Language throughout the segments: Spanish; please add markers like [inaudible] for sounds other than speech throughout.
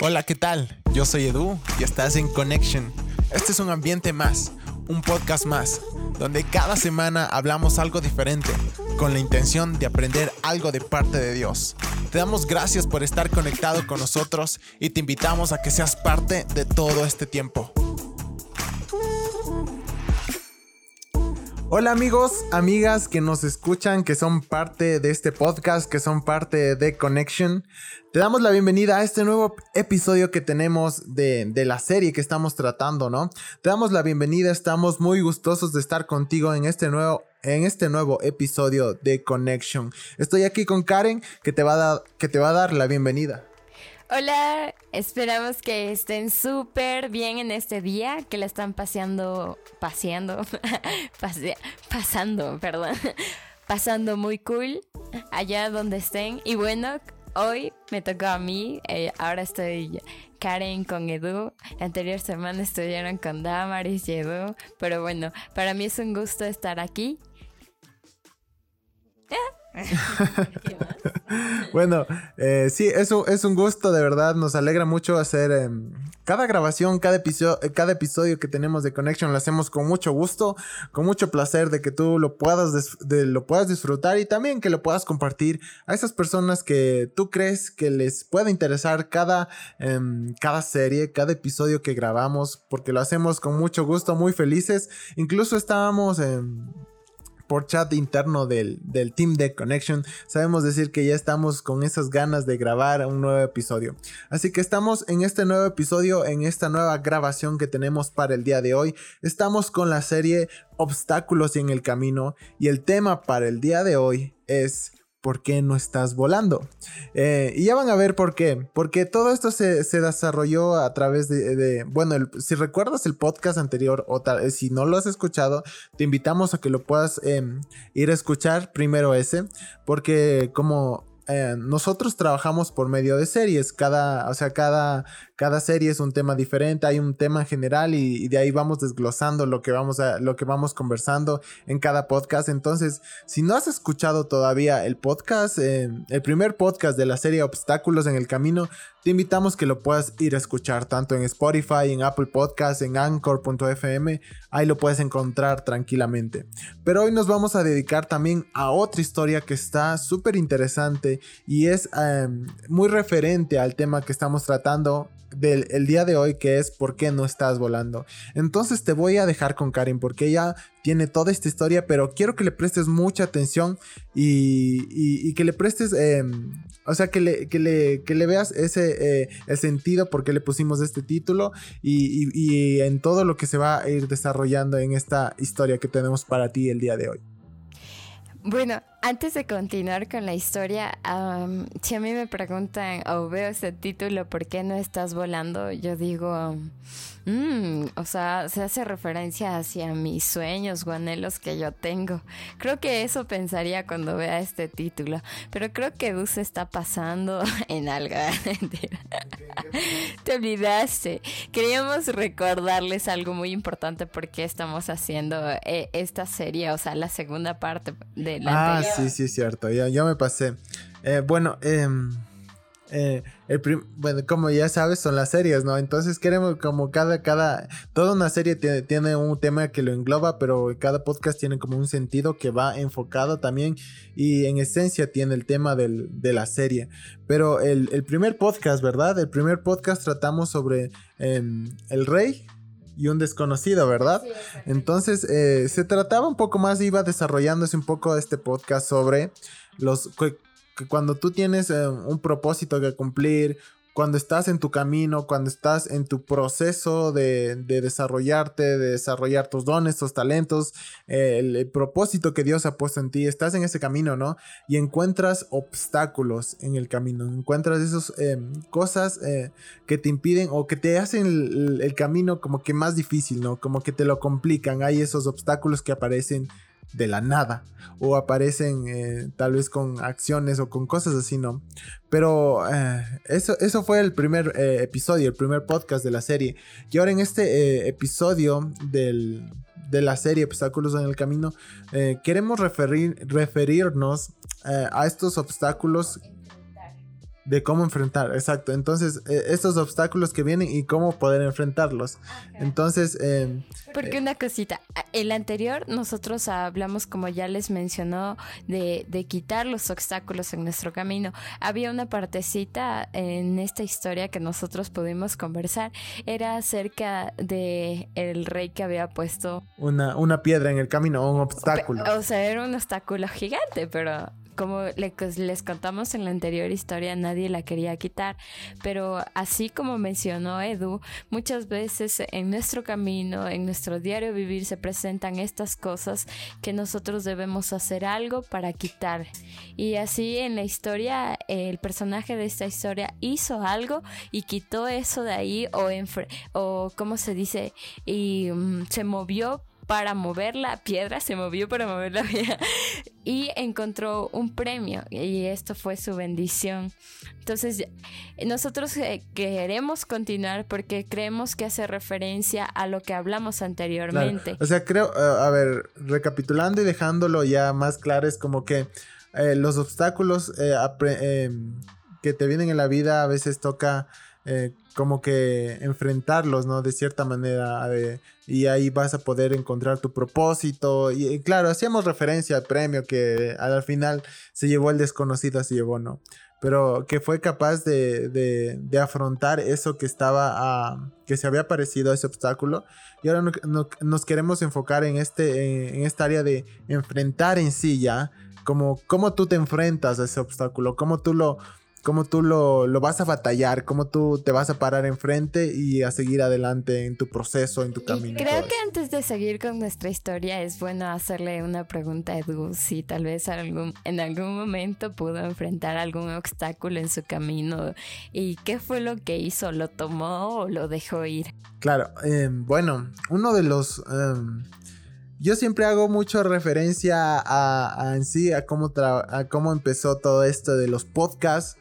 Hola, ¿qué tal? Yo soy Edu y estás en Connection. Este es un ambiente más, un podcast más, donde cada semana hablamos algo diferente, con la intención de aprender algo de parte de Dios. Te damos gracias por estar conectado con nosotros y te invitamos a que seas parte de todo este tiempo. Hola amigos, amigas que nos escuchan, que son parte de este podcast, que son parte de Connection. Te damos la bienvenida a este nuevo episodio que tenemos de, de, la serie que estamos tratando, ¿no? Te damos la bienvenida, estamos muy gustosos de estar contigo en este nuevo, en este nuevo episodio de Connection. Estoy aquí con Karen que te va que te va a dar la bienvenida. Hola, esperamos que estén súper bien en este día, que la están paseando, paseando, [laughs] pase, pasando, perdón, [laughs] pasando muy cool allá donde estén. Y bueno, hoy me tocó a mí, eh, ahora estoy Karen con Edu, la anterior semana estuvieron con Damaris y Edu, pero bueno, para mí es un gusto estar aquí. [laughs] bueno, eh, sí, eso es un gusto, de verdad. Nos alegra mucho hacer eh, cada grabación, cada episodio, cada episodio que tenemos de Connection. Lo hacemos con mucho gusto, con mucho placer de que tú lo puedas, lo puedas disfrutar y también que lo puedas compartir a esas personas que tú crees que les pueda interesar cada, eh, cada serie, cada episodio que grabamos, porque lo hacemos con mucho gusto, muy felices. Incluso estábamos por chat interno del, del, Team de Connection, sabemos decir que ya estamos con esas ganas de grabar un nuevo episodio. Así que estamos en este nuevo episodio, en esta nueva grabación que tenemos para el día de hoy. Estamos con la serie Obstáculos en el Camino y el tema para el día de hoy es ¿por qué no estás volando? Eh, y ya van a ver por qué. Porque todo esto se, desarrolló a través de, bueno, si recuerdas el podcast anterior o tal, eh, si no lo has escuchado, te invitamos a que lo puedas em, ir a escuchar primero ese. Porque como eh, nosotros trabajamos por medio de series. Cada, o sea, cada, cada serie es un tema diferente. Hay un tema general y, de ahí vamos desglosando lo que vamos a, lo que vamos conversando en cada podcast. Entonces, si no has escuchado todavía el podcast, eh, el primer podcast de la serie Obstáculos en el Camino, te invitamos que lo puedas ir a escuchar tanto en Spotify, en Apple Podcasts, en Anchor.fm. Ahí lo puedes encontrar tranquilamente. Pero hoy nos vamos a dedicar también a otra historia que está súper interesante y es em, muy referente al tema que estamos tratando del el día de hoy que es ¿por qué no estás volando? Entonces te voy a dejar con Karen porque ella tiene toda esta historia, pero quiero que le prestes mucha atención y, que le prestes, em, o sea, que le, que le, que le veas ese eh, sentido por qué le pusimos este título y, y en todo lo que se va a ir desarrollando en esta historia que tenemos para ti el día de hoy. Bueno, antes de continuar con la historia, si a mí me preguntan o veo ese título, ¿por qué no estás volando? Yo digo, mm, o sea, se hace referencia hacia mis sueños o anhelos que yo tengo. Creo que eso pensaría cuando vea este título, pero creo que Gus está pasando [laughs] en algo. [laughs] Te olvidaste. Queríamos recordarles algo muy importante porque estamos haciendo eh, esta serie, o sea, la segunda parte de la ah, sí, sí, cierto. Ya, me pasé. Eh, bueno, em, eh, bueno, como ya sabes, son las series, ¿no? Entonces queremos como cada, cada, toda una serie tiene, un tema que lo engloba, pero cada podcast tiene como un sentido que va enfocado también y en esencia tiene el tema de la serie. Pero el, primer podcast, ¿verdad? El primer podcast tratamos sobre em, el rey, y un desconocido, ¿verdad? Entonces eh, se trataba un poco más, iba desarrollándose un poco este podcast sobre los que, cuando tú tienes eh, un propósito que cumplir, cuando estás en tu camino, cuando estás en tu proceso de, desarrollarte, de desarrollar tus dones, tus talentos, el, propósito que Dios ha puesto en ti, estás en ese camino, ¿no? Y encuentras obstáculos en el camino, encuentras esas em, cosas eh, que te impiden o que te hacen el camino como que más difícil, ¿no? Como que te lo complican, hay esos obstáculos que aparecen de la nada o aparecen eh, tal vez con acciones o con cosas así, ¿no? Pero eh, eso, eso fue el primer eh, episodio, el primer podcast de la serie. Y ahora en este episodio de la serie Obstáculos en el Camino, queremos referir, referirnos a estos obstáculos de cómo enfrentar, exacto. Entonces, eh, estos obstáculos que vienen y cómo poder enfrentarlos. Entonces, em, porque una cosita, el anterior nosotros hablamos, como ya les mencionó, de, de, quitar los obstáculos en nuestro camino. Había una partecita en esta historia que nosotros pudimos conversar, era acerca de el rey que había puesto una, una piedra en el camino, un obstáculo. O sea, era un obstáculo gigante, pero como les contamos en la anterior historia, nadie la quería quitar, pero así como mencionó Edu, muchas veces en nuestro camino, en nuestro diario vivir, se presentan estas cosas que nosotros debemos hacer algo para quitar. Y así en la historia, el personaje de esta historia hizo algo y quitó eso de ahí o, o ¿cómo se dice? Y mm, se movió para mover la piedra, se movió para mover la piedra [laughs] y encontró un premio y esto fue su bendición. Entonces, nosotros eh, queremos continuar porque creemos que hace referencia a lo que hablamos anteriormente. O sea, creo, eh, a ver, recapitulando y dejándolo ya más claro, es como que eh, los obstáculos que te vienen en la vida a veces toca como que enfrentarlos, ¿no? De cierta manera. y ahí vas a poder encontrar tu propósito. Y, claro, hacíamos referencia al premio que al final se llevó el desconocido, se llevó, ¿no? Pero que fue capaz de, de, afrontar eso que estaba, que se había parecido a ese obstáculo. Y ahora nos queremos enfocar en, este, en, esta área de enfrentar en sí ya, como cómo tú te enfrentas a ese obstáculo, cómo tú lo, cómo tú lo, vas a batallar, cómo tú te vas a parar enfrente y a seguir adelante en tu proceso, en tu camino. creo que antes de seguir con nuestra historia es bueno hacerle una pregunta a Edu, si tal vez algún, en algún momento pudo enfrentar algún obstáculo en su camino y qué fue lo que hizo, lo tomó o lo dejó ir. Claro, em, bueno, uno de los... Em, yo siempre hago mucha referencia a, en sí, a cómo, a cómo empezó todo esto de los podcasts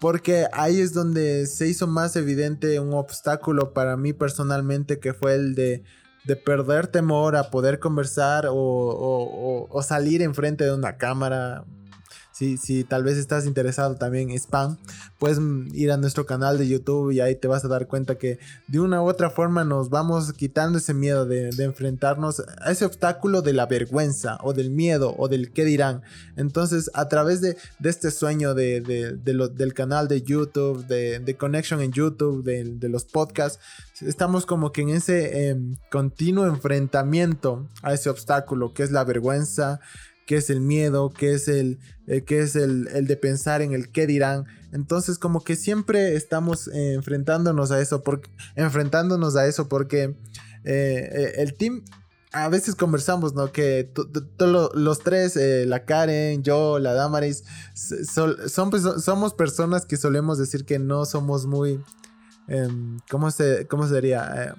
porque ahí es donde se hizo más evidente un obstáculo para mí personalmente que fue el de, de perder temor a poder conversar o, o, o, salir enfrente de una cámara si, tal vez estás interesado también en spam, puedes ir a nuestro canal de YouTube y ahí te vas a dar cuenta que de una u otra forma nos vamos quitando ese miedo de, enfrentarnos a ese obstáculo de la vergüenza o del miedo o del qué dirán. Entonces, a través de, este sueño de, del canal de YouTube, de, Connection en YouTube, de, los podcasts, estamos como que en ese em, continuo enfrentamiento a ese obstáculo que es la vergüenza qué es el miedo, qué es el, eh, es el, de pensar en el qué dirán. Entonces como que siempre estamos eh, enfrentándonos a eso, porque, enfrentándonos a eso porque eh, el team a veces conversamos, ¿no? Que los tres, la Karen, yo, la Damaris, somos personas que solemos decir que no somos muy, em, ¿cómo, se, cómo sería?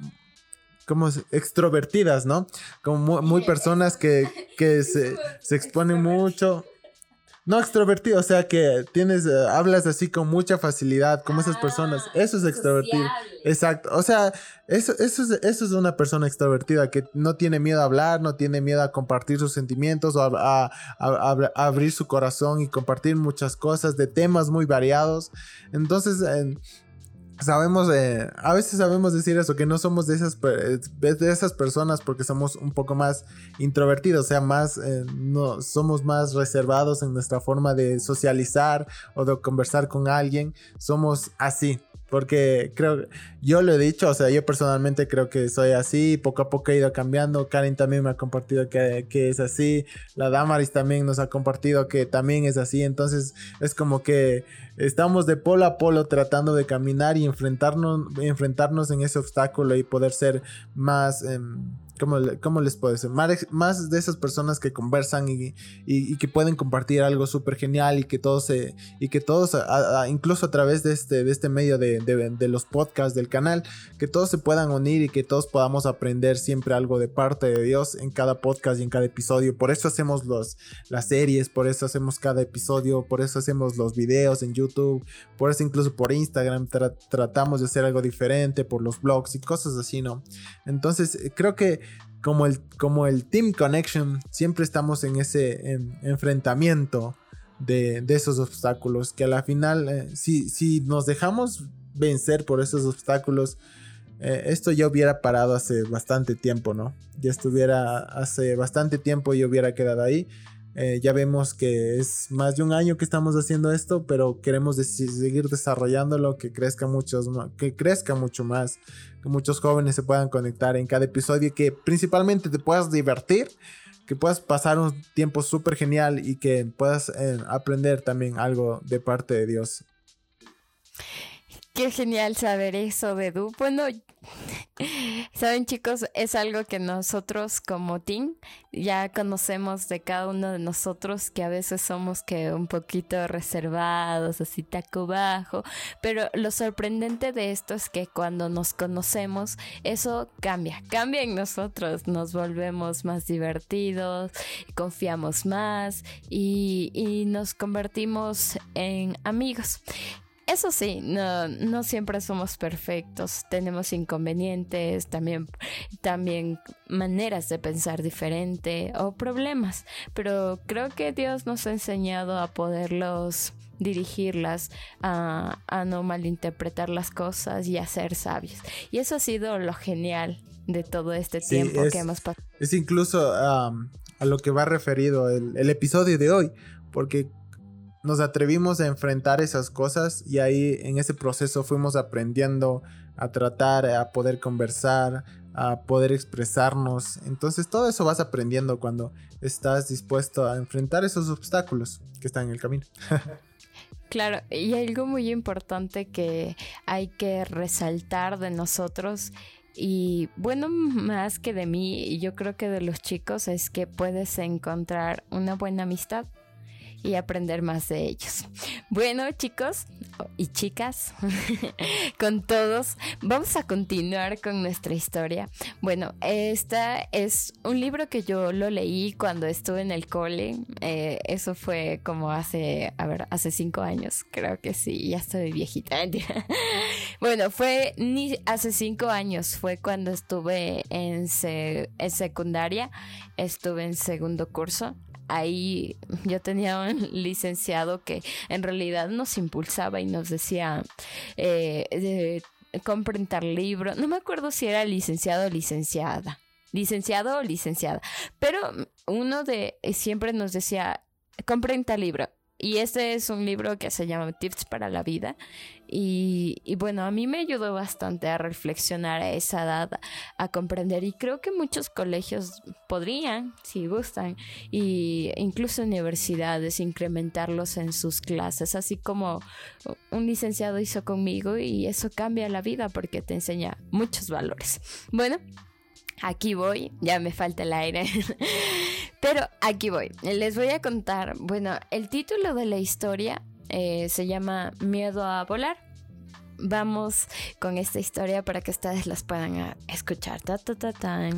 Como extrovertidas, ¿no? Como muy, personas que, se, se, exponen mucho. No extrovertido, o sea que tienes, eh, hablas así con mucha facilidad, como esas personas. Ah, eso es extrovertido. Exacto. O sea, eso, eso, es, eso es una persona extrovertida que no tiene miedo a hablar, no tiene miedo a compartir sus sentimientos o a, abrir su corazón y compartir muchas cosas de temas muy variados. Entonces, sabemos, eh, a veces sabemos decir eso, que no somos de esas, de esas personas porque somos un poco más introvertidos, o sea, más, eh, no, somos más reservados en nuestra forma de socializar o de conversar con alguien, somos así. Porque creo, yo lo he dicho, o sea, yo personalmente creo que soy así, poco a poco he ido cambiando. Karen también me ha compartido que, que, es así, la Damaris también nos ha compartido que también es así. Entonces es como que estamos de polo a polo tratando de caminar y enfrentarnos, enfrentarnos en ese obstáculo y poder ser más... Em, ¿cómo, les puedo decir? Más, de esas personas que conversan y, que pueden compartir algo súper genial y que todos, se, y que todos incluso a través de este, de este medio de, de, los podcasts del canal, que todos se puedan unir y que todos podamos aprender siempre algo de parte de Dios en cada podcast y en cada episodio. Por eso hacemos los, las series, por eso hacemos cada episodio, por eso hacemos los videos en YouTube, por eso incluso por Instagram tratamos de hacer algo diferente, por los blogs y cosas así, ¿no? Entonces creo que como el, como el Team Connection, siempre estamos en ese enfrentamiento de, esos obstáculos, que a la final, eh, si, si nos dejamos vencer por esos obstáculos, eh, esto ya hubiera parado hace bastante tiempo, ¿no? Ya estuviera hace bastante tiempo y hubiera quedado ahí. Eh, ya vemos que es más de un año que estamos haciendo esto, pero queremos seguir desarrollándolo, que crezca, muchos, que crezca mucho más, que muchos jóvenes se puedan conectar en cada episodio, que principalmente te puedas divertir, que puedas pasar un tiempo súper genial y que puedas eh, aprender también algo de parte de Dios. Qué genial saber eso de Du. Bueno, saben chicos, es algo que nosotros como team ya conocemos de cada uno de nosotros que a veces somos que un poquito reservados, así taco bajo, pero lo sorprendente de esto es que cuando nos conocemos eso cambia, cambia en nosotros, nos volvemos más divertidos, confiamos más y, y nos convertimos en amigos. Eso sí, no, no siempre somos perfectos, tenemos inconvenientes, también, también maneras de pensar diferente o problemas, pero creo que Dios nos ha enseñado a poderlos dirigirlas, a, a no malinterpretar las cosas y a ser sabios. Y eso ha sido lo genial de todo este tiempo que hemos pasado. Es incluso a lo que va referido el, el episodio de hoy, porque nos atrevimos a enfrentar esas cosas y ahí en ese proceso fuimos aprendiendo a tratar, a poder conversar, a poder expresarnos. Entonces todo eso vas aprendiendo cuando estás dispuesto a enfrentar esos obstáculos que están en el camino. [laughs] Claro, y algo muy importante que hay que resaltar de nosotros y bueno, más que de mí, yo creo que de los chicos es que puedes encontrar una buena amistad y aprender más de ellos. [laughs] Bueno, chicos y chicas, [laughs] con todos, vamos a continuar con nuestra historia. Bueno, esta es un libro que yo lo leí cuando estuve en el cole. Eh, eso fue como hace, a ver, hace cinco años. Creo que sí, ya estoy viejita. [laughs] bueno, fue ni hace cinco años, fue cuando estuve en, en secundaria, estuve en segundo curso ahí yo tenía un licenciado que en realidad nos impulsaba y nos decía, eh, tal libro. No me acuerdo si era licenciado o licenciada. Licenciado o licenciada. Pero uno de siempre nos decía, compren tal libro. Y este es un libro que se llama Tips para la Vida. Y, bueno, a mí me ayudó bastante a reflexionar a esa edad, a comprender. Y creo que muchos colegios podrían, si gustan, y incluso universidades, incrementarlos en sus clases, así como un licenciado hizo conmigo. Y eso cambia la vida porque te enseña muchos valores. Bueno, aquí voy, ya me falta el aire. [laughs] Pero aquí voy. Les voy a contar. Bueno, el título de la historia eh, se llama Miedo a volar. Vamos con esta historia para que ustedes las puedan ah, escuchar. Ta, ta, ta,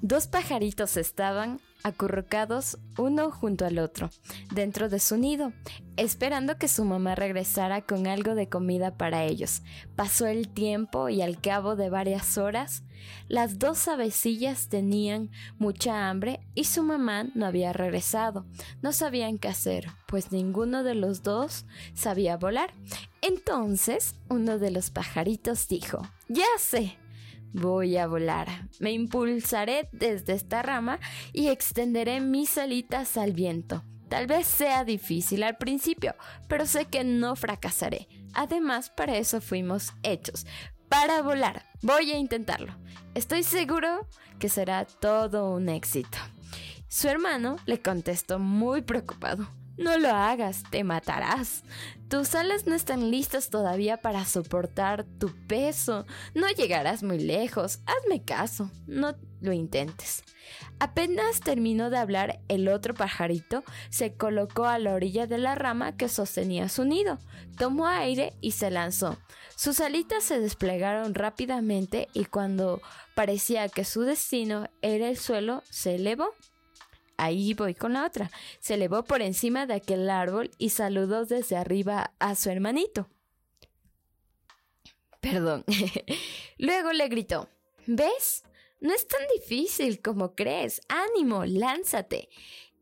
Dos pajaritos estaban acurrucados uno junto al otro, dentro de su nido, esperando que su mamá regresara con algo de comida para ellos. Pasó el tiempo y al cabo de varias horas, las dos avecillas tenían mucha hambre y su mamá no había regresado. No sabían qué hacer, pues ninguno de los dos sabía volar. Entonces uno de los pajaritos dijo, Ya sé, Voy a volar. Me impulsaré desde esta rama y extenderé mis alitas al viento. Tal vez sea difícil al principio, pero sé que no fracasaré. Además, para eso fuimos hechos. Para volar. Voy a intentarlo. Estoy seguro que será todo un éxito. Su hermano le contestó muy preocupado. No lo hagas, te matarás. Tus alas no están listas todavía para soportar tu peso. No llegarás muy lejos. Hazme caso. No lo intentes. Apenas terminó de hablar, el otro pajarito se colocó a la orilla de la rama que sostenía su nido, tomó aire y se lanzó. Sus alitas se desplegaron rápidamente y cuando parecía que su destino era el suelo, se elevó. Ahí voy con la otra. Se elevó por encima de aquel árbol y saludó desde arriba a su hermanito. Perdón. [laughs] Luego le gritó, ¿ves? No es tan difícil como crees. Ánimo, lánzate.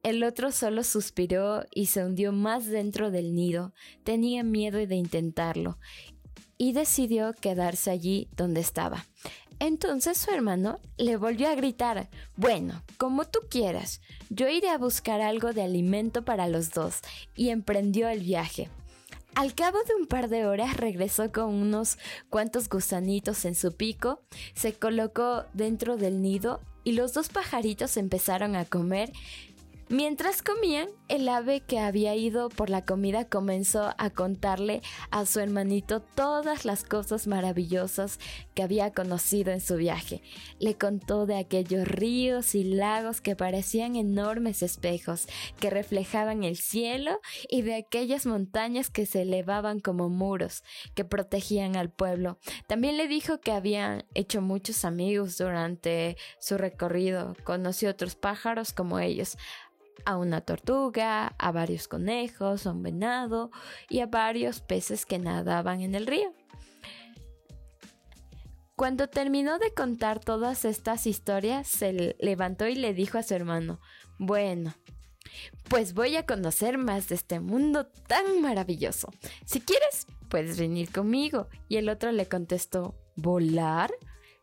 El otro solo suspiró y se hundió más dentro del nido. Tenía miedo de intentarlo y decidió quedarse allí donde estaba. Entonces su hermano le volvió a gritar, bueno, como tú quieras, yo iré a buscar algo de alimento para los dos, y emprendió el viaje. Al cabo de un par de horas regresó con unos cuantos gusanitos en su pico, se colocó dentro del nido y los dos pajaritos empezaron a comer Mientras comían, el ave que había ido por la comida comenzó a contarle a su hermanito todas las cosas maravillosas que había conocido en su viaje. Le contó de aquellos ríos y lagos que parecían enormes espejos que reflejaban el cielo y de aquellas montañas que se elevaban como muros que protegían al pueblo. También le dijo que habían hecho muchos amigos durante su recorrido, conoció otros pájaros como ellos a una tortuga, a varios conejos, a un venado y a varios peces que nadaban en el río. Cuando terminó de contar todas estas historias, se levantó y le dijo a su hermano, bueno, pues voy a conocer más de este mundo tan maravilloso. Si quieres, puedes venir conmigo. Y el otro le contestó, ¿volar?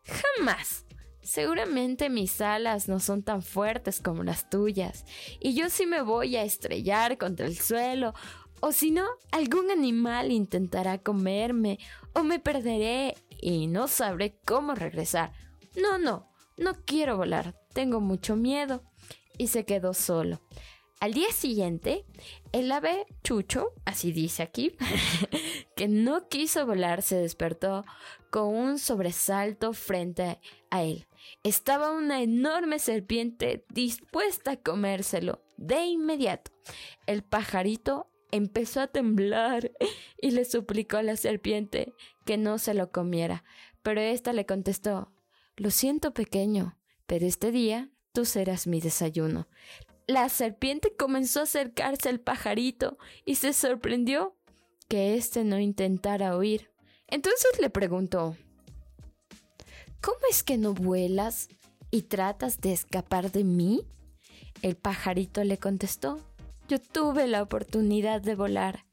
Jamás. Seguramente mis alas no son tan fuertes como las tuyas, y yo sí me voy a estrellar contra el suelo, o si no, algún animal intentará comerme, o me perderé y no sabré cómo regresar. No, no, no quiero volar, tengo mucho miedo. Y se quedó solo. Al día siguiente, el ave Chucho, así dice aquí, [laughs] que no quiso volar, se despertó con un sobresalto frente a él. Estaba una enorme serpiente dispuesta a comérselo de inmediato. El pajarito empezó a temblar y le suplicó a la serpiente que no se lo comiera, pero ésta le contestó Lo siento pequeño, pero este día tú serás mi desayuno. La serpiente comenzó a acercarse al pajarito y se sorprendió que éste no intentara huir. Entonces le preguntó ¿Cómo es que no vuelas y tratas de escapar de mí? El pajarito le contestó Yo tuve la oportunidad de volar,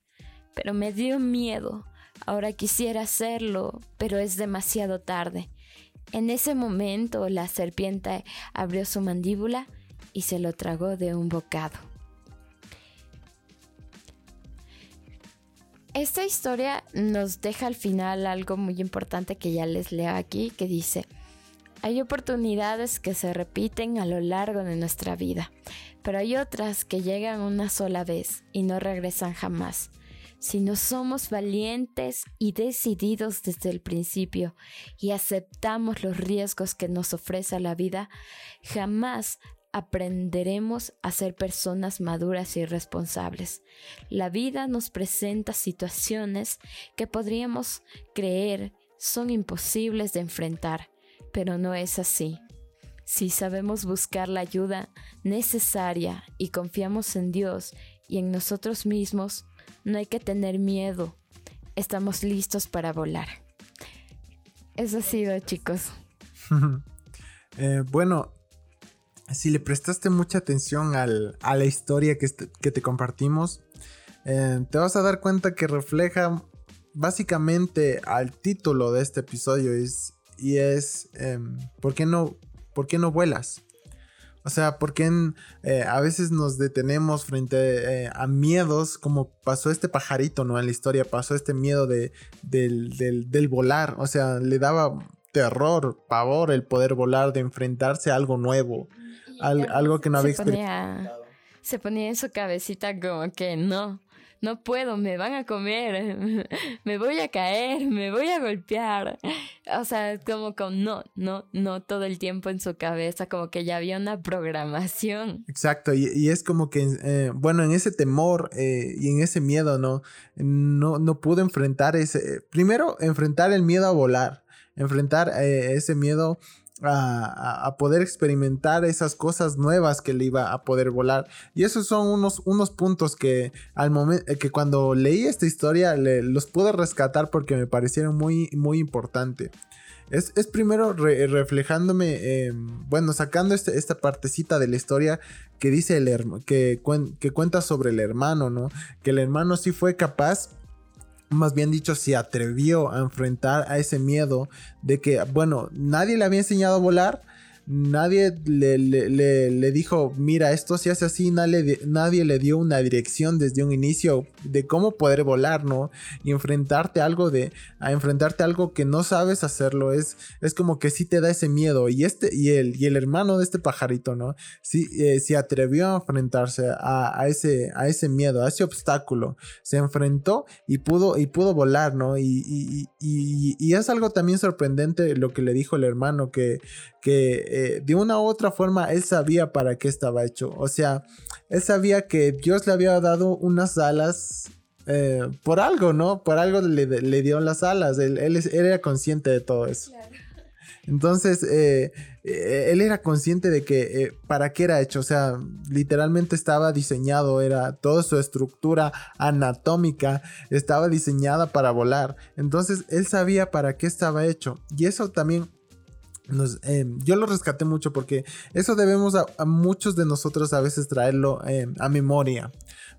pero me dio miedo. Ahora quisiera hacerlo, pero es demasiado tarde. En ese momento la serpiente abrió su mandíbula y se lo tragó de un bocado. Esta historia nos deja al final algo muy importante que ya les leo aquí, que dice, hay oportunidades que se repiten a lo largo de nuestra vida, pero hay otras que llegan una sola vez y no regresan jamás. Si no somos valientes y decididos desde el principio y aceptamos los riesgos que nos ofrece la vida, jamás aprenderemos a ser personas maduras y responsables. La vida nos presenta situaciones que podríamos creer son imposibles de enfrentar, pero no es así. Si sabemos buscar la ayuda necesaria y confiamos en Dios y en nosotros mismos, no hay que tener miedo. Estamos listos para volar. Eso ha sido, chicos. [laughs] Eh, bueno, si le prestaste mucha atención a la historia que, te compartimos, eh, te vas a dar cuenta que refleja básicamente al título de este episodio y es em, ¿por, qué no, ¿por qué no vuelas? O sea, ¿por qué eh, a veces nos detenemos frente eh, a miedos como pasó este pajarito, ¿no? En la historia pasó este miedo de, del volar, o sea, le daba terror, pavor el poder volar, de enfrentarse a algo nuevo algo que no había experimentado. Se ponía en su cabecita como que no, no puedo, me van a comer, [laughs] me voy a caer, me voy a golpear. O sea, como con no, no, no todo el tiempo en su cabeza, como que ya había una programación. Exacto, y, es como que, eh, bueno, en ese temor eh, y en ese miedo, ¿no? No, no pudo enfrentar ese, primero, enfrentar el miedo a volar, enfrentar eh, ese miedo a, poder experimentar esas cosas nuevas que le iba a poder volar. Y esos son unos, unos puntos que al momento que cuando leí esta historia los pude rescatar porque me parecieron muy, muy importante. Es, primero reflejándome, em, bueno, sacando este, esta partecita de la historia que dice el que, que cuenta sobre el hermano, ¿no? Que el hermano sí fue capaz más bien dicho, se atrevió a enfrentar a ese miedo de que, bueno, nadie le había enseñado a volar, nadie le, le, dijo, mira, esto se hace así, nadie, nadie, le dio una dirección desde un inicio de cómo poder volar, ¿no? Y enfrentarte a algo de, a enfrentarte a algo que no sabes hacerlo, es, es como que sí te da ese miedo. Y este, y el, y el hermano de este pajarito, ¿no? Sí, eh, se atrevió a enfrentarse a, ese, a ese miedo, a ese obstáculo. Se enfrentó y pudo, y pudo volar, ¿no? Y, y, y, y es algo también sorprendente lo que le dijo el hermano, que, que eh, de una u otra forma él sabía para qué estaba hecho. O sea, él sabía que Dios le había dado unas alas eh, por algo, ¿no? Por algo le, dio las alas. Él, era consciente de todo eso. Entonces, eh, él era consciente de que para qué era hecho, o sea, literalmente estaba diseñado, era toda su estructura anatómica estaba diseñada para volar. Entonces, él sabía para qué estaba hecho. Y eso también Em, yo lo rescaté mucho porque eso debemos a, muchos de nosotros a veces traerlo em, a memoria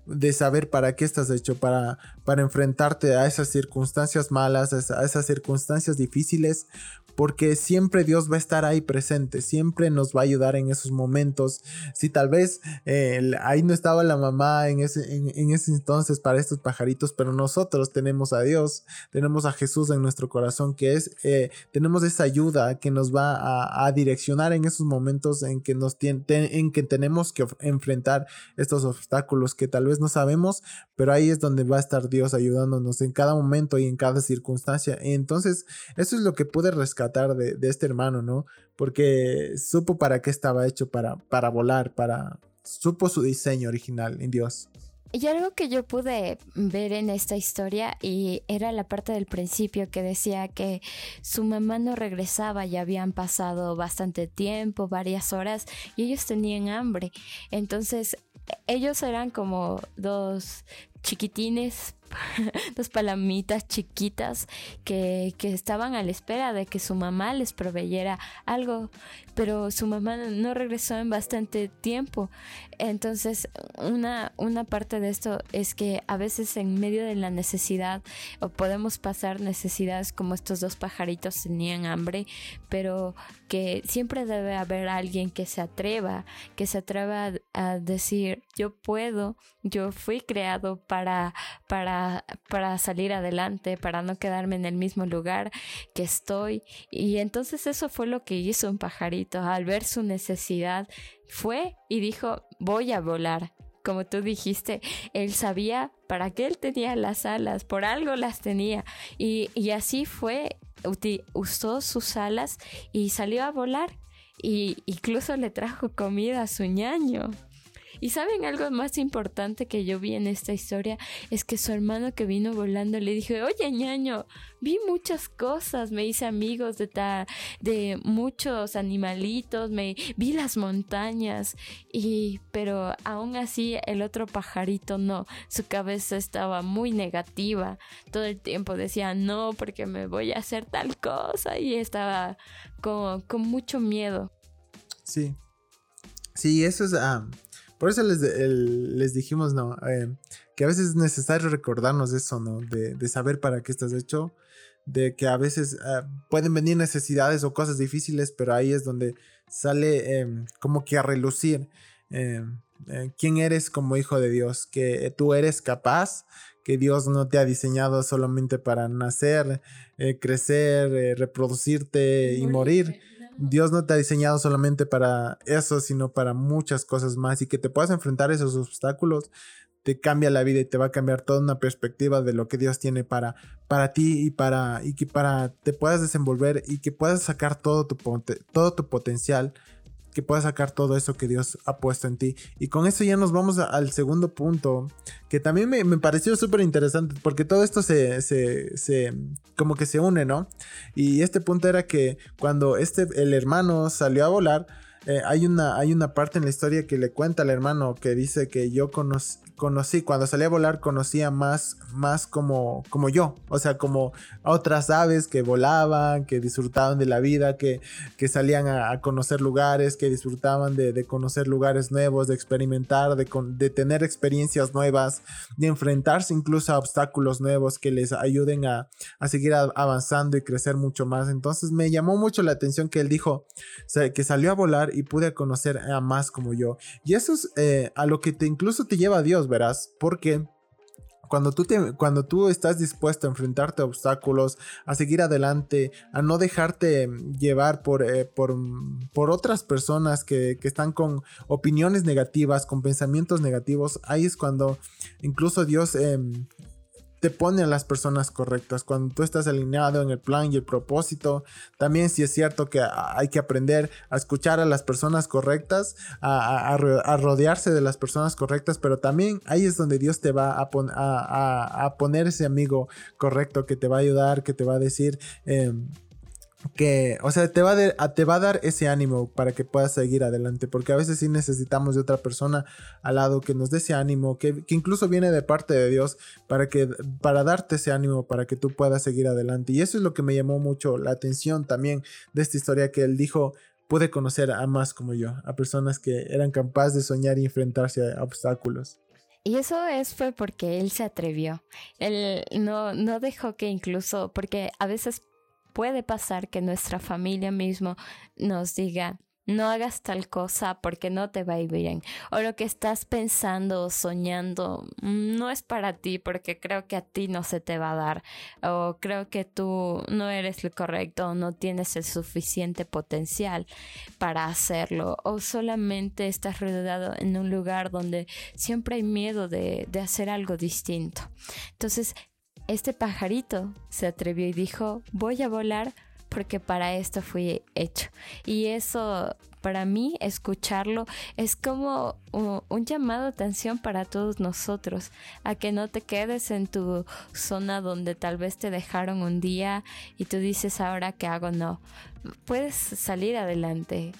de saber para qué estás hecho, para, para enfrentarte a esas circunstancias malas, a esas circunstancias difíciles, porque siempre Dios va a estar ahí presente, siempre nos va a ayudar en esos momentos. Si tal vez eh, ahí no estaba la mamá en ese, en, ese entonces para estos pajaritos, pero nosotros tenemos a Dios, tenemos a Jesús en nuestro corazón, que es, eh, tenemos esa ayuda que nos va a, direccionar en esos momentos en que, nos en que tenemos que enfrentar estos obstáculos que tal vez no sabemos, pero ahí es donde va a estar Dios ayudándonos en cada momento y en cada circunstancia. Entonces, eso es lo que pude rescatar de, este hermano, ¿no? Porque supo para qué estaba hecho, para, para volar, para... Supo su diseño original en Dios. Y algo que yo pude ver en esta historia y era la parte del principio que decía que su mamá no regresaba, ya habían pasado bastante tiempo, varias horas y ellos tenían hambre. Entonces ellos eran como dos chiquitines [laughs] dos palomitas chiquitas que, que, estaban a la espera de que su mamá les proveyera algo, pero su mamá no regresó en bastante tiempo. Entonces, una, una parte de esto es que a veces en medio de la necesidad o podemos pasar necesidades como estos dos pajaritos tenían hambre, pero que siempre debe haber alguien que se atreva, que se atreva a, decir, yo puedo, yo fui creado para, para, para salir adelante, para no quedarme en el mismo lugar que estoy. Y entonces eso fue lo que hizo un pajarito al ver su necesidad fue y dijo, voy a volar. Como tú dijiste, él sabía para qué él tenía las alas, por algo las tenía. Y, y así fue, usó sus alas y salió a volar. Y incluso le trajo comida a su ñaño. Y saben algo más importante que yo vi en esta historia es que su hermano que vino volando le dijo, oye ñaño, vi muchas cosas, me hice amigos de, de muchos animalitos, me vi las montañas y pero aún así el otro pajarito no, su cabeza estaba muy negativa, todo el tiempo decía no porque me voy a hacer tal cosa y estaba con, con mucho miedo. Sí. Sí, eso es... Ah, por eso les, dijimos, ¿no? Eh, que a veces es necesario recordarnos eso, ¿no? De, saber para qué estás hecho, de que a veces eh, pueden venir necesidades o cosas difíciles, pero ahí es donde sale em, como que a relucir em, eh, quién eres como hijo de Dios, que tú eres capaz, que Dios no te ha diseñado solamente para nacer, crecer, reproducirte y morir Dios no te ha diseñado solamente para eso, sino para muchas cosas más y que te puedas enfrentar a esos obstáculos te cambia la vida y te va a cambiar toda una perspectiva de lo que Dios tiene para, para ti y para y que para te puedas desenvolver y que puedas sacar todo tu, todo tu potencial que puedas sacar todo eso que Dios ha puesto en ti. Y con eso ya nos vamos al segundo punto, que también me, pareció súper interesante, porque todo esto se, se, como que se une, ¿no? Y este punto era que cuando este, el hermano salió a volar, eh, hay, una, hay una parte en la historia que le cuenta al hermano que dice que yo conocí, cuando salí a volar, conocía más, más como, como yo, o sea, como otras aves que volaban, que disfrutaban de la vida, que, que salían a, conocer lugares, que disfrutaban de, conocer lugares nuevos, de experimentar, de, de tener experiencias nuevas, de enfrentarse incluso a obstáculos nuevos que les ayuden a, a seguir avanzando y crecer mucho más. Entonces me llamó mucho la atención que él dijo que salió a volar y pude conocer a más como yo. Y eso es eh, a lo que te incluso te lleva a Dios, verás, porque cuando tú, te, cuando tú estás dispuesto a enfrentarte a obstáculos, a seguir adelante, a no dejarte llevar por, eh, por, por, otras personas que, que, están con opiniones negativas, con pensamientos negativos, ahí es cuando incluso Dios em, te pone a las personas correctas. Cuando tú estás alineado en el plan y el propósito, también sí es cierto que hay que aprender a escuchar a las personas correctas, a, rodearse de las personas correctas, pero también ahí es donde Dios te va a, a poner ese amigo correcto que te va a ayudar, que te va a decir... Em, que, o sea, te va, a te va a dar ese ánimo para que puedas seguir adelante, porque a veces sí necesitamos de otra persona al lado que nos dé ese ánimo, que, incluso viene de parte de Dios, para, que, para darte ese ánimo, para que tú puedas seguir adelante. Y eso es lo que me llamó mucho la atención también de esta historia que él dijo, pude conocer a más como yo, a personas que eran capaces de soñar y enfrentarse a obstáculos. Y eso es fue porque él se atrevió. Él no, no dejó que incluso, porque a veces puede pasar que nuestra familia mismo nos diga, no hagas tal cosa porque no te va a ir bien. O lo que estás pensando o soñando mm, no es para ti porque creo que a ti no se te va a dar. O creo que tú no eres el correcto o no tienes el suficiente potencial para hacerlo. O solamente estás rodeado en un lugar donde siempre hay miedo de, de hacer algo distinto. Entonces este pajarito se atrevió y dijo, voy a volar porque para esto fui hecho. Y eso, para mí, escucharlo es como un, llamado de atención para todos nosotros, a que no te quedes en tu zona donde tal vez te dejaron un día y tú dices, ahora qué hago, no. Puedes salir adelante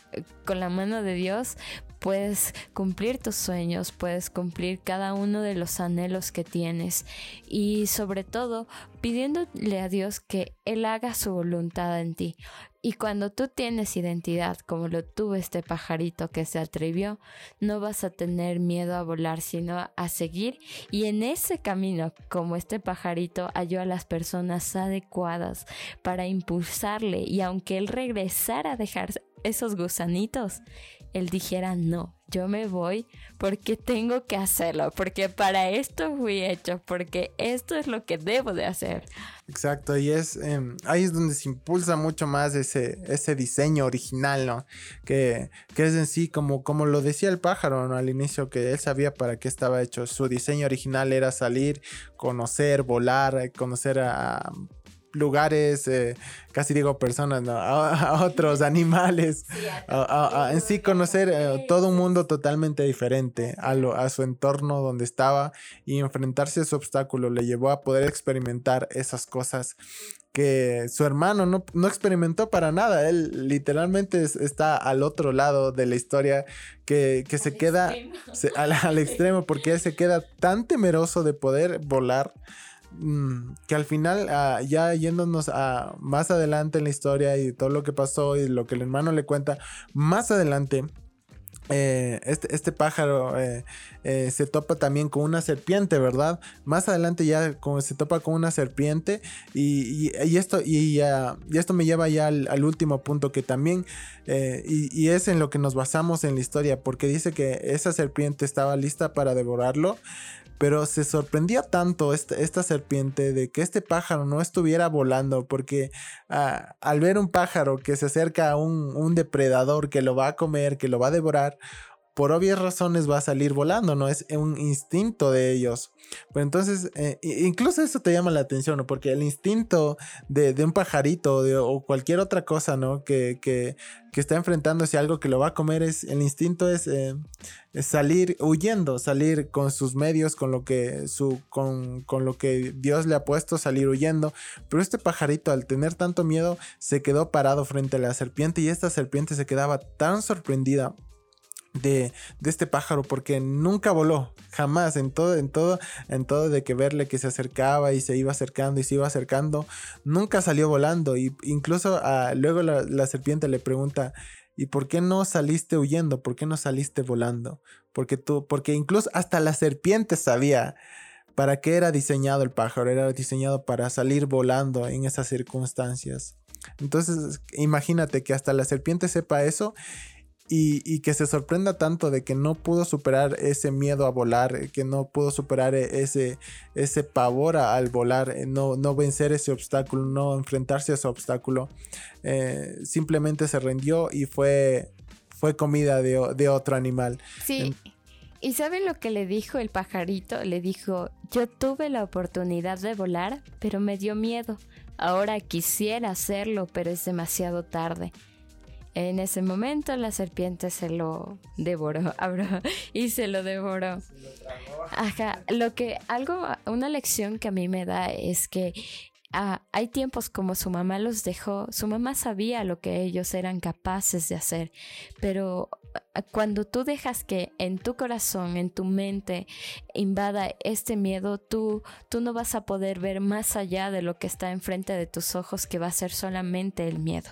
con la mano de Dios, puedes cumplir tus sueños, puedes cumplir cada uno de los anhelos que tienes y sobre todo pidiéndole a Dios que Él haga su voluntad en ti. Y cuando tú tienes identidad, como lo tuvo este pajarito que se atrevió, no vas a tener miedo a volar, sino a seguir. Y en ese camino, como este pajarito halló a las personas adecuadas para impulsarle, y aunque él regresara a dejar esos gusanitos, él dijera, no, yo me voy porque tengo que hacerlo, porque para esto fui hecho, porque esto es lo que debo de hacer. Exacto, y es em, ahí es donde se impulsa mucho más ese, ese diseño original, ¿no? Que, que es en sí como, como lo decía el pájaro ¿no? al inicio, que él sabía para qué estaba hecho. Su diseño original era salir, conocer, volar, conocer a lugares, eh, casi digo personas, a, otros animales, en sí conocer eh, todo un mundo totalmente diferente a, lo, a su entorno donde estaba y enfrentarse a ese obstáculo le llevó a poder experimentar esas cosas que su hermano no, no, experimentó para nada. Él literalmente está al otro lado de la historia que, se queda al, al, extremo porque él se queda tan temeroso de poder volar que al final, ah, ya yéndonos a más adelante en la historia y todo lo que pasó y lo que el hermano le cuenta, más adelante, eh, este, este, pájaro eh, eh, se topa también con una serpiente, ¿verdad? Más adelante ya se topa con una serpiente y, esto, y, esto me lleva ya al, último punto que también, y, es en lo que nos basamos en la historia, porque dice que esa serpiente estaba lista para devorarlo, pero se sorprendía tanto esta, serpiente de que este pájaro no estuviera volando, porque ah, al ver un pájaro que se acerca a un, un depredador que lo va a comer, que lo va a devorar, por obvias razones va a salir volando, ¿no? Es un instinto de ellos. Pero entonces, eh, incluso eso te llama la atención, ¿no? Porque el instinto de, un pajarito o cualquier otra cosa, ¿no? Que, que, está enfrentándose a algo que lo va a comer, es, el instinto es, eh, salir huyendo, salir con sus medios, con lo, que su, con, con lo que Dios le ha puesto, salir huyendo. Pero este pajarito, al tener tanto miedo, se quedó parado frente a la serpiente y esta serpiente se quedaba tan sorprendida de, este pájaro porque nunca voló, jamás, en todo, en todo, en todo de que verle que se acercaba y se iba acercando y se iba acercando, nunca salió volando y incluso ah, luego la, serpiente le pregunta, ¿y por qué no saliste huyendo? ¿Por qué no saliste volando? Porque tú, porque incluso hasta la serpiente sabía para qué era diseñado el pájaro, era diseñado para salir volando en esas circunstancias. Entonces, imagínate que hasta la serpiente sepa eso y, que se sorprenda tanto de que no pudo superar ese miedo a volar, que no pudo superar ese, ese pavor al volar, eh, no, no vencer ese obstáculo, no enfrentarse a ese obstáculo. Eh, simplemente se rindió y fue, fue comida de, de otro animal. Sí. ¿Y saben lo que le dijo el pajarito? Le dijo, yo tuve la oportunidad de volar, pero me dio miedo. Ahora quisiera hacerlo, pero es demasiado tarde. En ese momento la serpiente se lo devoró, [laughs] y se lo devoró. Ajá, lo que algo, una lección que a mí me da es que ah, hay tiempos como su mamá los dejó, su mamá sabía lo que ellos eran capaces de hacer, pero cuando tú dejas que en tu corazón, en tu mente invada este miedo, tú, tú no vas a poder ver más allá de lo que está enfrente de tus ojos, que va a ser solamente el miedo.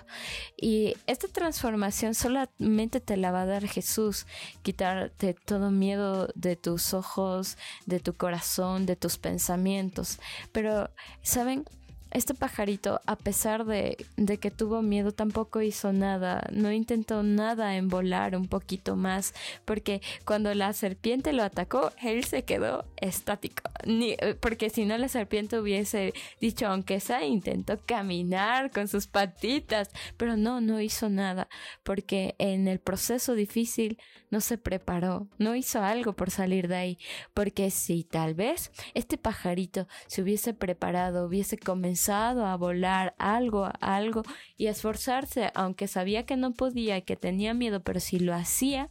Y esta transformación solamente te la va a dar Jesús, quitarte todo miedo de tus ojos, de tu corazón, de tus pensamientos. Pero, ¿saben? Este pajarito, a pesar de, que tuvo miedo, tampoco hizo nada, no intentó nada en volar un poquito más, porque cuando la serpiente lo atacó, él se quedó estático, Ni, porque si no la serpiente hubiese dicho, aunque sea, intentó caminar con sus patitas, pero no, no hizo nada, porque en el proceso difícil no se preparó, no hizo algo por salir de ahí, porque si tal vez este pajarito se hubiese preparado, hubiese comenzado a volar algo, algo y esforzarse, aunque sabía que no podía y que tenía miedo, pero si lo hacía,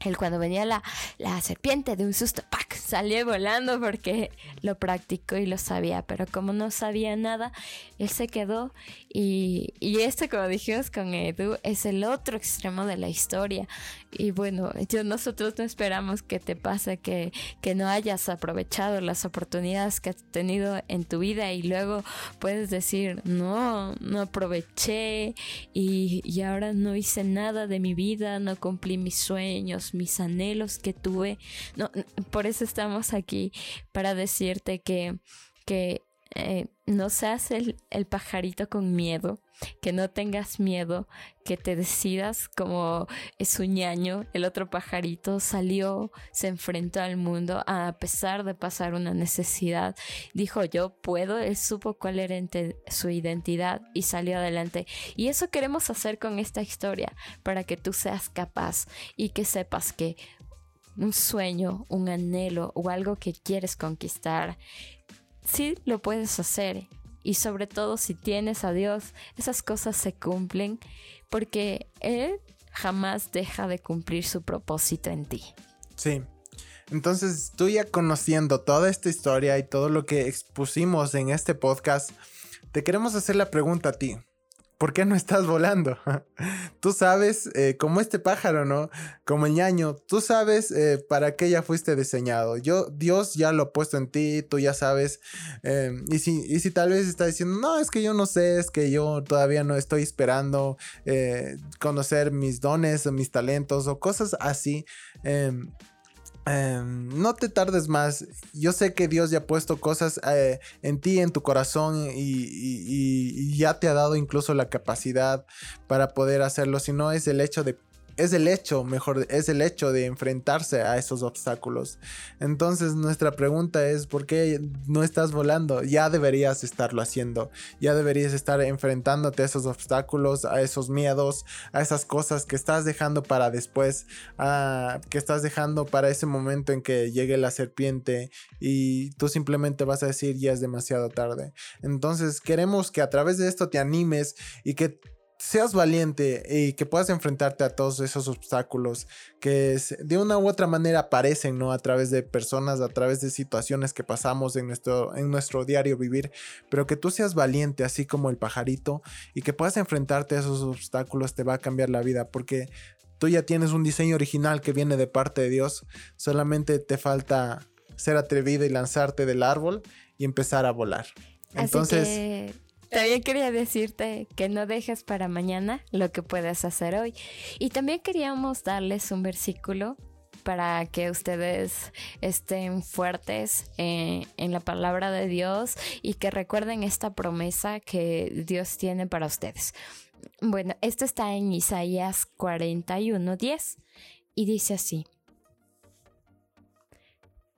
él cuando venía la, la serpiente de un susto, ¡pac! salió volando porque lo practicó y lo sabía, pero como no sabía nada, él se quedó y, y este, como dijimos con Edu, es el otro extremo de la historia. Y bueno, yo, nosotros no esperamos que te pase que, que no hayas aprovechado las oportunidades que has tenido en tu vida y luego puedes decir, no, no aproveché y, y ahora no hice nada de mi vida, no cumplí mis sueños, mis anhelos que tuve. No, por eso estamos aquí, para decirte que, que eh, no seas el, el, pajarito con miedo, que no tengas miedo, que te decidas como es un ñaño, el otro pajarito salió, se enfrentó al mundo a pesar de pasar una necesidad, dijo yo puedo, él supo cuál era su identidad y salió adelante. Y eso queremos hacer con esta historia, para que tú seas capaz y que sepas que un sueño, un anhelo o algo que quieres conquistar, sí lo puedes hacer. Y sobre todo si tienes a Dios, esas cosas se cumplen porque Él jamás deja de cumplir su propósito en ti. Sí. Entonces, tú ya conociendo toda esta historia y todo lo que expusimos en este podcast, te queremos hacer la pregunta a ti. ¿Por qué no estás volando? [laughs] tú sabes, eh, como este pájaro, ¿no? Como el ñaño, tú sabes eh, para qué ya fuiste diseñado. Yo, Dios ya lo ha puesto en ti, tú ya sabes. Em, y, si, y si tal vez está diciendo, no, es que yo no sé, es que yo todavía no estoy esperando eh, conocer mis dones o mis talentos o cosas así. Em, no te tardes más. Yo sé que Dios ya ha puesto cosas eh, en ti, en tu corazón, y, ya te ha dado incluso la capacidad para poder hacerlo. Si no es el hecho de es el hecho, mejor, es el hecho de enfrentarse a esos obstáculos. Entonces nuestra pregunta es, ¿por qué no estás volando? Ya deberías estarlo haciendo, ya deberías estar enfrentándote a esos obstáculos, a esos miedos, a esas cosas que estás dejando para después, que estás dejando para ese momento en que llegue la serpiente y tú simplemente vas a decir, ya es demasiado tarde. Entonces queremos que a través de esto te animes y que seas valiente y que puedas enfrentarte a todos esos obstáculos que de una u otra manera aparecen, ¿no? A través de personas, a través de situaciones que pasamos en nuestro, en nuestro diario vivir, pero que tú seas valiente, así como el pajarito, y que puedas enfrentarte a esos obstáculos te va a cambiar la vida, porque Tú ya tienes un diseño original que viene de parte de Dios. Solamente te falta ser atrevido y lanzarte del árbol y empezar a volar. Entonces... También quería decirte que no dejes para mañana lo que puedes hacer hoy. Y también queríamos darles un versículo para que ustedes estén fuertes eh, en la palabra de Dios y que recuerden esta promesa que Dios tiene para ustedes. Bueno, esto está en Isaías 41, 10 y dice así.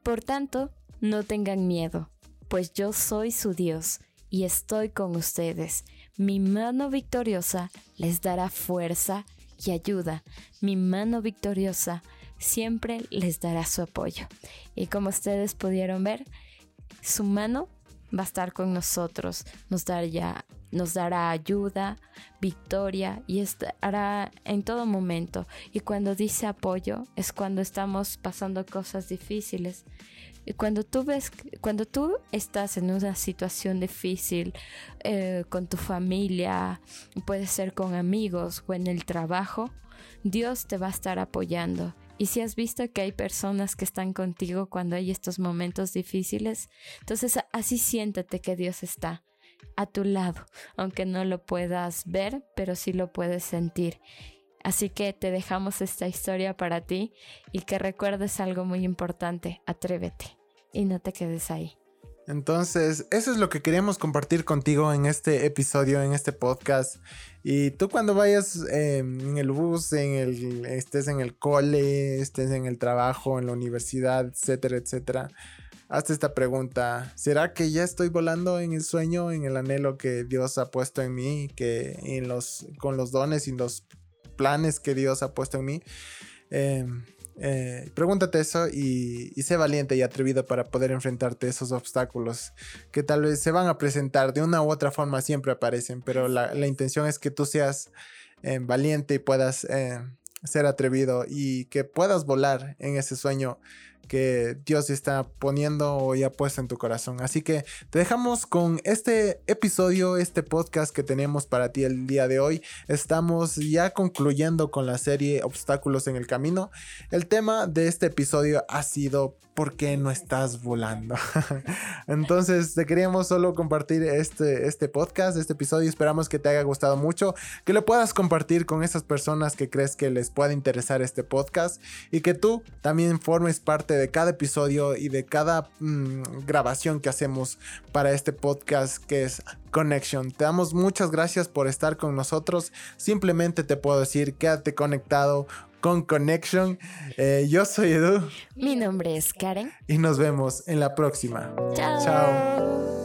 Por tanto, no tengan miedo, pues yo soy su Dios y estoy con ustedes. Mi mano victoriosa les dará fuerza y ayuda. Mi mano victoriosa siempre les dará su apoyo. Y como ustedes pudieron ver, su mano va a estar con nosotros, nos dará, ayuda, victoria y estará en todo momento. Y cuando dice apoyo es cuando estamos pasando cosas difíciles. Cuando tú ves, cuando tú estás en una situación difícil eh, con tu familia, puede ser con amigos o en el trabajo, Dios te va a estar apoyando y si has visto que hay personas que están contigo cuando hay estos momentos difíciles, entonces así siéntate que Dios está a tu lado, aunque no lo puedas ver, pero sí lo puedes sentir. Así que te dejamos esta historia para ti y que recuerdes algo muy importante, atrévete y no te quedes ahí. Entonces, eso es lo que queríamos compartir contigo en este episodio, en este podcast. Y tú cuando vayas em, en el bus, en el, estés en el cole, estés en el trabajo, en la universidad, etcétera, etcétera, hazte esta pregunta. ¿Será que ya estoy volando en el sueño, en el anhelo que Dios ha puesto en mí, que en los, con los dones y los planes que Dios ha puesto en mí? Eh, eh, pregúntate eso y, sé valiente y atrevido para poder enfrentarte a esos obstáculos que tal vez se van a presentar de una u otra forma, siempre aparecen, pero la, intención es que tú seas eh, valiente y puedas eh, ser atrevido y que puedas volar en ese sueño que Dios está poniendo o ya puesto en tu corazón. Así que te dejamos con este episodio, este podcast que tenemos para ti el día de hoy. Estamos ya concluyendo con la serie Obstáculos en el Camino. El tema de este episodio ha sido ¿por qué no estás volando? [laughs] Entonces te queríamos solo compartir este, este podcast, este episodio. Esperamos que te haya gustado mucho, que lo puedas compartir con esas personas que crees que les pueda interesar este podcast y que tú también formes parte de cada episodio y de cada mm, grabación que hacemos para este podcast que es Connection. Te damos muchas gracias por estar con nosotros. Simplemente te puedo decir, quédate conectado con Connection. Eh, yo soy Edu. Mi nombre es Karen. Y nos vemos en la próxima. Chao. Chao.